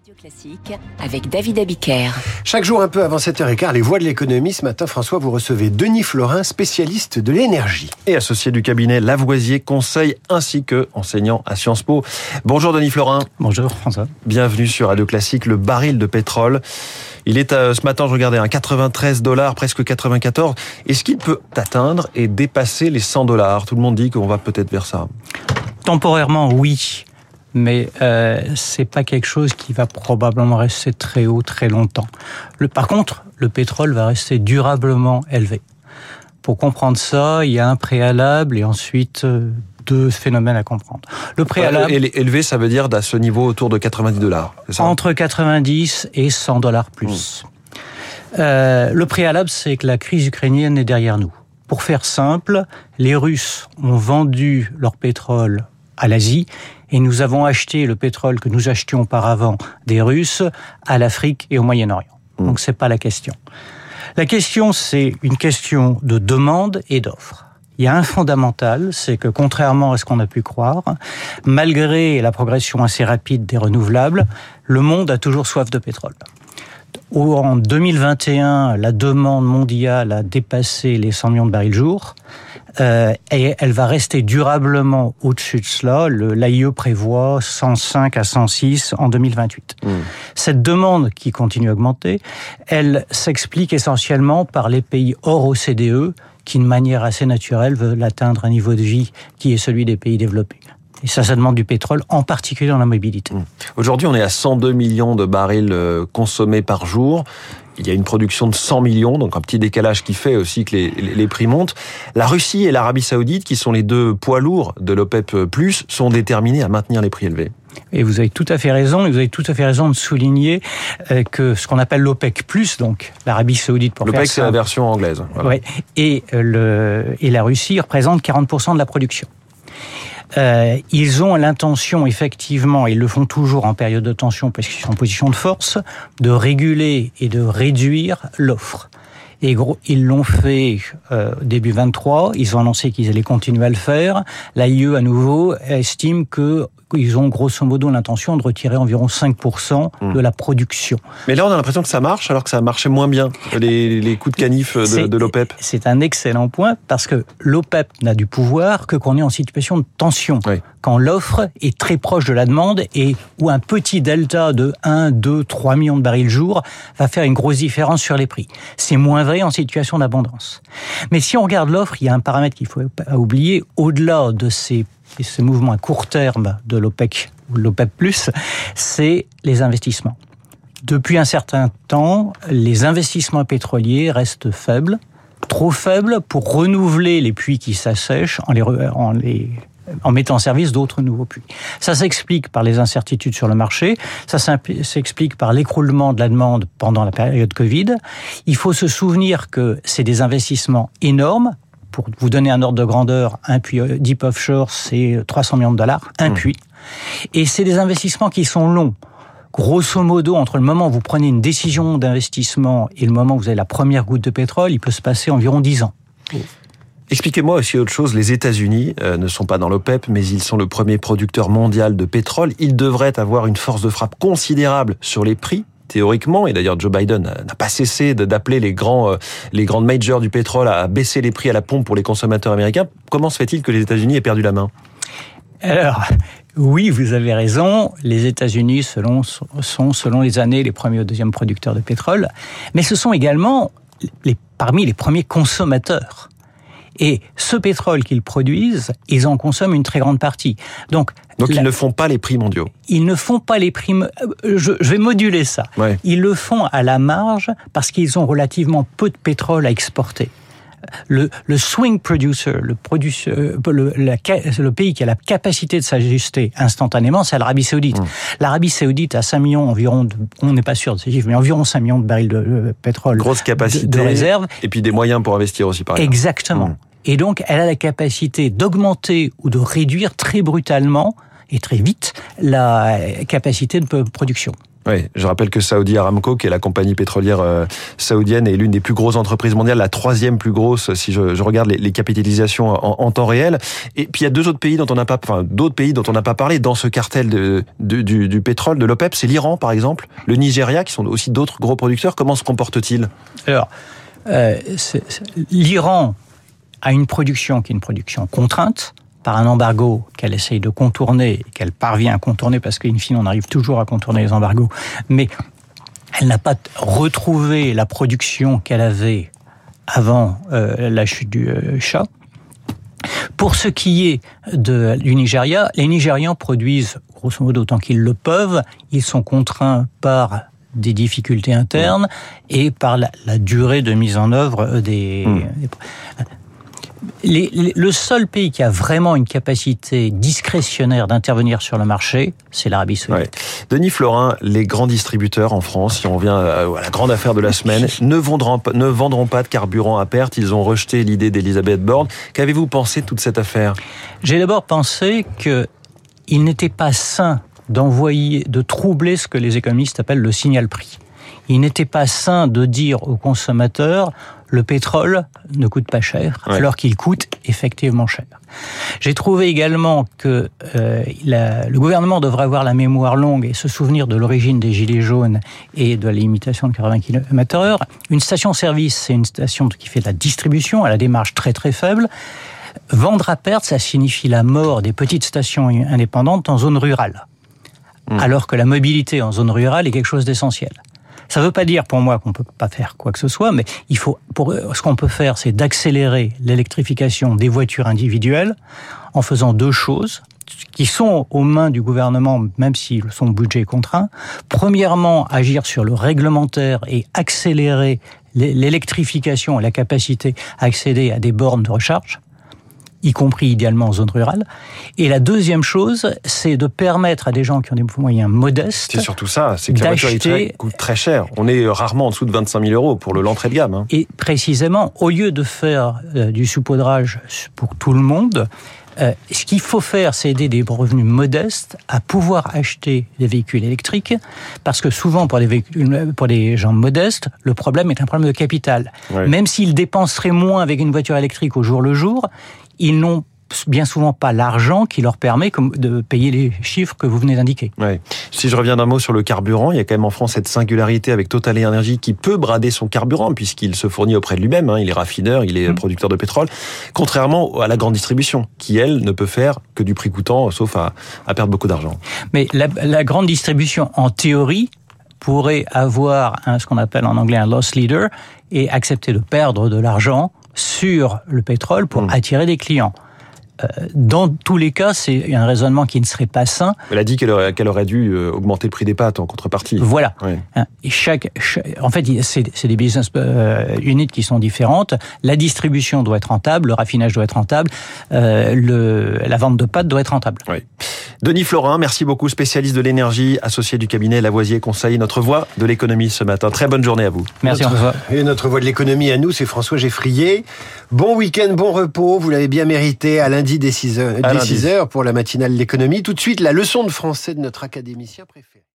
Radio Classique avec David Abiker. Chaque jour un peu avant 7h15, les voix de l'économie. Ce matin, François, vous recevez Denis Florin, spécialiste de l'énergie. Et associé du cabinet Lavoisier Conseil ainsi que enseignant à Sciences Po. Bonjour Denis Florin. Bonjour François. Bienvenue sur Radio Classique, le baril de pétrole. Il est à, ce matin, je regardais, un 93 dollars, presque 94. Est-ce qu'il peut atteindre et dépasser les 100 dollars? Tout le monde dit qu'on va peut-être vers ça. Temporairement, oui mais euh, c'est pas quelque chose qui va probablement rester très haut très longtemps. Le, par contre, le pétrole va rester durablement élevé. Pour comprendre ça, il y a un préalable et ensuite euh, deux phénomènes à comprendre. Le préalable élevé, ça veut dire à ce niveau autour de 90 dollars. Entre 90 et 100 dollars plus. Mmh. Euh, le préalable, c'est que la crise ukrainienne est derrière nous. Pour faire simple, les Russes ont vendu leur pétrole à l'Asie et nous avons acheté le pétrole que nous achetions auparavant des Russes à l'Afrique et au Moyen-Orient. Mmh. Donc c'est pas la question. La question c'est une question de demande et d'offre. Il y a un fondamental, c'est que contrairement à ce qu'on a pu croire, malgré la progression assez rapide des renouvelables, le monde a toujours soif de pétrole. En 2021, la demande mondiale a dépassé les 100 millions de barils jour. Euh, et elle va rester durablement au-dessus de cela. L'AIE prévoit 105 à 106 en 2028. Mmh. Cette demande qui continue à augmenter, elle s'explique essentiellement par les pays hors OCDE qui, de manière assez naturelle, veulent atteindre un niveau de vie qui est celui des pays développés. Et ça, ça demande du pétrole, en particulier dans la mobilité. Mmh. Aujourd'hui, on est à 102 millions de barils euh, consommés par jour. Il y a une production de 100 millions, donc un petit décalage qui fait aussi que les, les prix montent. La Russie et l'Arabie Saoudite, qui sont les deux poids lourds de l'OPEP+, sont déterminés à maintenir les prix élevés. Et vous avez tout à fait raison, et vous avez tout à fait raison de souligner euh, que ce qu'on appelle l'OPEC+, donc l'Arabie Saoudite pour L'OPEC, c'est la version anglaise. Voilà. Ouais, et, euh, le, et la Russie représente 40% de la production. Euh, ils ont l'intention, effectivement, ils le font toujours en période de tension parce qu'ils sont en position de force, de réguler et de réduire l'offre. Et gros, ils l'ont fait euh, début 23. Ils ont annoncé qu'ils allaient continuer à le faire. L'AIE, à nouveau, estime que ils ont grosso modo l'intention de retirer environ 5% hmm. de la production. Mais là, on a l'impression que ça marche, alors que ça marchait moins bien, les, les coups de canif de, de l'OPEP. C'est un excellent point, parce que l'OPEP n'a du pouvoir que qu'on est en situation de tension. Oui. Quand l'offre est très proche de la demande et où un petit delta de 1, 2, 3 millions de barils jour va faire une grosse différence sur les prix. C'est moins vrai en situation d'abondance. Mais si on regarde l'offre, il y a un paramètre qu'il faut pas oublier, au-delà de ces et ce mouvement à court terme de l'OPEC ou l'OPEP+, c'est les investissements. Depuis un certain temps, les investissements pétroliers restent faibles, trop faibles pour renouveler les puits qui s'assèchent en en les en mettant en service d'autres nouveaux puits. Ça s'explique par les incertitudes sur le marché, ça s'explique par l'écroulement de la demande pendant la période Covid. Il faut se souvenir que c'est des investissements énormes, pour vous donner un ordre de grandeur, un puits euh, deep offshore, c'est 300 millions de dollars, un mmh. puits. Et c'est des investissements qui sont longs. Grosso modo, entre le moment où vous prenez une décision d'investissement et le moment où vous avez la première goutte de pétrole, il peut se passer environ 10 ans. Mmh. Expliquez-moi aussi autre chose. Les États-Unis euh, ne sont pas dans l'OPEP, mais ils sont le premier producteur mondial de pétrole. Ils devraient avoir une force de frappe considérable sur les prix théoriquement, et d'ailleurs Joe Biden n'a pas cessé d'appeler les grands, euh, les grandes majors du pétrole à baisser les prix à la pompe pour les consommateurs américains. Comment se fait-il que les États-Unis aient perdu la main? Alors, oui, vous avez raison. Les États-Unis sont, selon les années, les premiers ou deuxièmes producteurs de pétrole, mais ce sont également les, parmi les premiers consommateurs. Et ce pétrole qu'ils produisent, ils en consomment une très grande partie. Donc, Donc ils ne font pas les prix mondiaux. Ils ne font pas les prix. Je, je vais moduler ça. Ouais. Ils le font à la marge parce qu'ils ont relativement peu de pétrole à exporter. Le, le, swing producer, le, producer le, la, le, pays qui a la capacité de s'ajuster instantanément, c'est l'Arabie Saoudite. Mmh. L'Arabie Saoudite a 5 millions environ, de, on n'est pas sûr de ces chiffres, mais environ 5 millions de barils de, de pétrole. Grosse capacité. De, de réserve. Et puis des moyens pour investir aussi, par exemple. Exactement. Mmh. Et donc, elle a la capacité d'augmenter ou de réduire très brutalement et très vite la capacité de production. Oui, je rappelle que Saudi Aramco, qui est la compagnie pétrolière euh, saoudienne, est l'une des plus grosses entreprises mondiales, la troisième plus grosse si je, je regarde les, les capitalisations en, en, temps réel. Et puis il y a deux autres pays dont on n'a pas, enfin d'autres pays dont on n'a pas parlé dans ce cartel de, de du, du, pétrole de l'OPEP, c'est l'Iran par exemple, le Nigeria, qui sont aussi d'autres gros producteurs. Comment se comportent-ils? Alors, euh, l'Iran a une production qui est une production contrainte par un embargo qu'elle essaye de contourner, qu'elle parvient à contourner parce qu'in fine on arrive toujours à contourner les embargos, mais elle n'a pas retrouvé la production qu'elle avait avant euh, la chute du euh, chat. Pour ce qui est de, du Nigeria, les Nigérians produisent grosso modo autant qu'ils le peuvent. Ils sont contraints par des difficultés internes et par la, la durée de mise en œuvre des, mmh. des les, les, le seul pays qui a vraiment une capacité discrétionnaire d'intervenir sur le marché, c'est l'Arabie Saoudite. Ouais. Denis Florin, les grands distributeurs en France, si on revient à la grande affaire de la semaine, ne vendront, ne vendront pas de carburant à perte. Ils ont rejeté l'idée d'Elisabeth Borne. Qu'avez-vous pensé de toute cette affaire? J'ai d'abord pensé que il n'était pas sain d'envoyer, de troubler ce que les économistes appellent le signal prix. Il n'était pas sain de dire aux consommateurs le pétrole ne coûte pas cher, ouais. alors qu'il coûte effectivement cher. J'ai trouvé également que euh, la, le gouvernement devrait avoir la mémoire longue et se souvenir de l'origine des gilets jaunes et de la limitation de 80 km/h. Une station-service, c'est une station qui fait de la distribution à la démarche très très faible. Vendre à perte, ça signifie la mort des petites stations indépendantes en zone rurale. Mmh. Alors que la mobilité en zone rurale est quelque chose d'essentiel. Ça ne veut pas dire pour moi qu'on ne peut pas faire quoi que ce soit, mais il faut, pour, ce qu'on peut faire, c'est d'accélérer l'électrification des voitures individuelles en faisant deux choses qui sont aux mains du gouvernement, même si son budget est contraint. Premièrement, agir sur le réglementaire et accélérer l'électrification et la capacité à accéder à des bornes de recharge y compris idéalement en zone rurale. Et la deuxième chose, c'est de permettre à des gens qui ont des moyens modestes. C'est surtout ça, c'est que la voiture coûte très cher. On est rarement en dessous de 25 000 euros pour l'entrée de gamme. Hein. Et précisément, au lieu de faire euh, du saupoudrage pour tout le monde, euh, ce qu'il faut faire, c'est aider des revenus modestes à pouvoir acheter des véhicules électriques, parce que souvent pour les, véhicules, pour les gens modestes, le problème est un problème de capital. Ouais. Même s'ils dépenseraient moins avec une voiture électrique au jour le jour, ils n'ont bien souvent pas l'argent qui leur permet de payer les chiffres que vous venez d'indiquer. Ouais. Si je reviens d'un mot sur le carburant, il y a quand même en France cette singularité avec Total Energy qui peut brader son carburant puisqu'il se fournit auprès de lui-même. Hein. Il est raffineur, il est mmh. producteur de pétrole. Contrairement à la grande distribution qui, elle, ne peut faire que du prix coûtant, sauf à, à perdre beaucoup d'argent. Mais la, la grande distribution, en théorie, pourrait avoir un, ce qu'on appelle en anglais un loss leader et accepter de perdre de l'argent sur le pétrole pour mmh. attirer des clients. Euh, dans tous les cas, c'est un raisonnement qui ne serait pas sain. Elle a dit qu'elle aurait, qu aurait, dû euh, augmenter le prix des pâtes en contrepartie. Voilà. Oui. Et chaque, chaque, en fait, c'est des business euh, units qui sont différentes. La distribution doit être rentable, le raffinage doit être rentable, euh, le, la vente de pâtes doit être rentable. Oui. Denis Florin, merci beaucoup, spécialiste de l'énergie, associé du cabinet Lavoisier Conseil, notre voix de l'économie ce matin. Très bonne journée à vous. Merci notre, François. Et notre voix de l'économie à nous, c'est François Geffrier. Bon week-end, bon repos, vous l'avez bien mérité à lundi dès 6 heures, dès 6 heures pour la matinale L'économie. Tout de suite, la leçon de français de notre académicien préféré.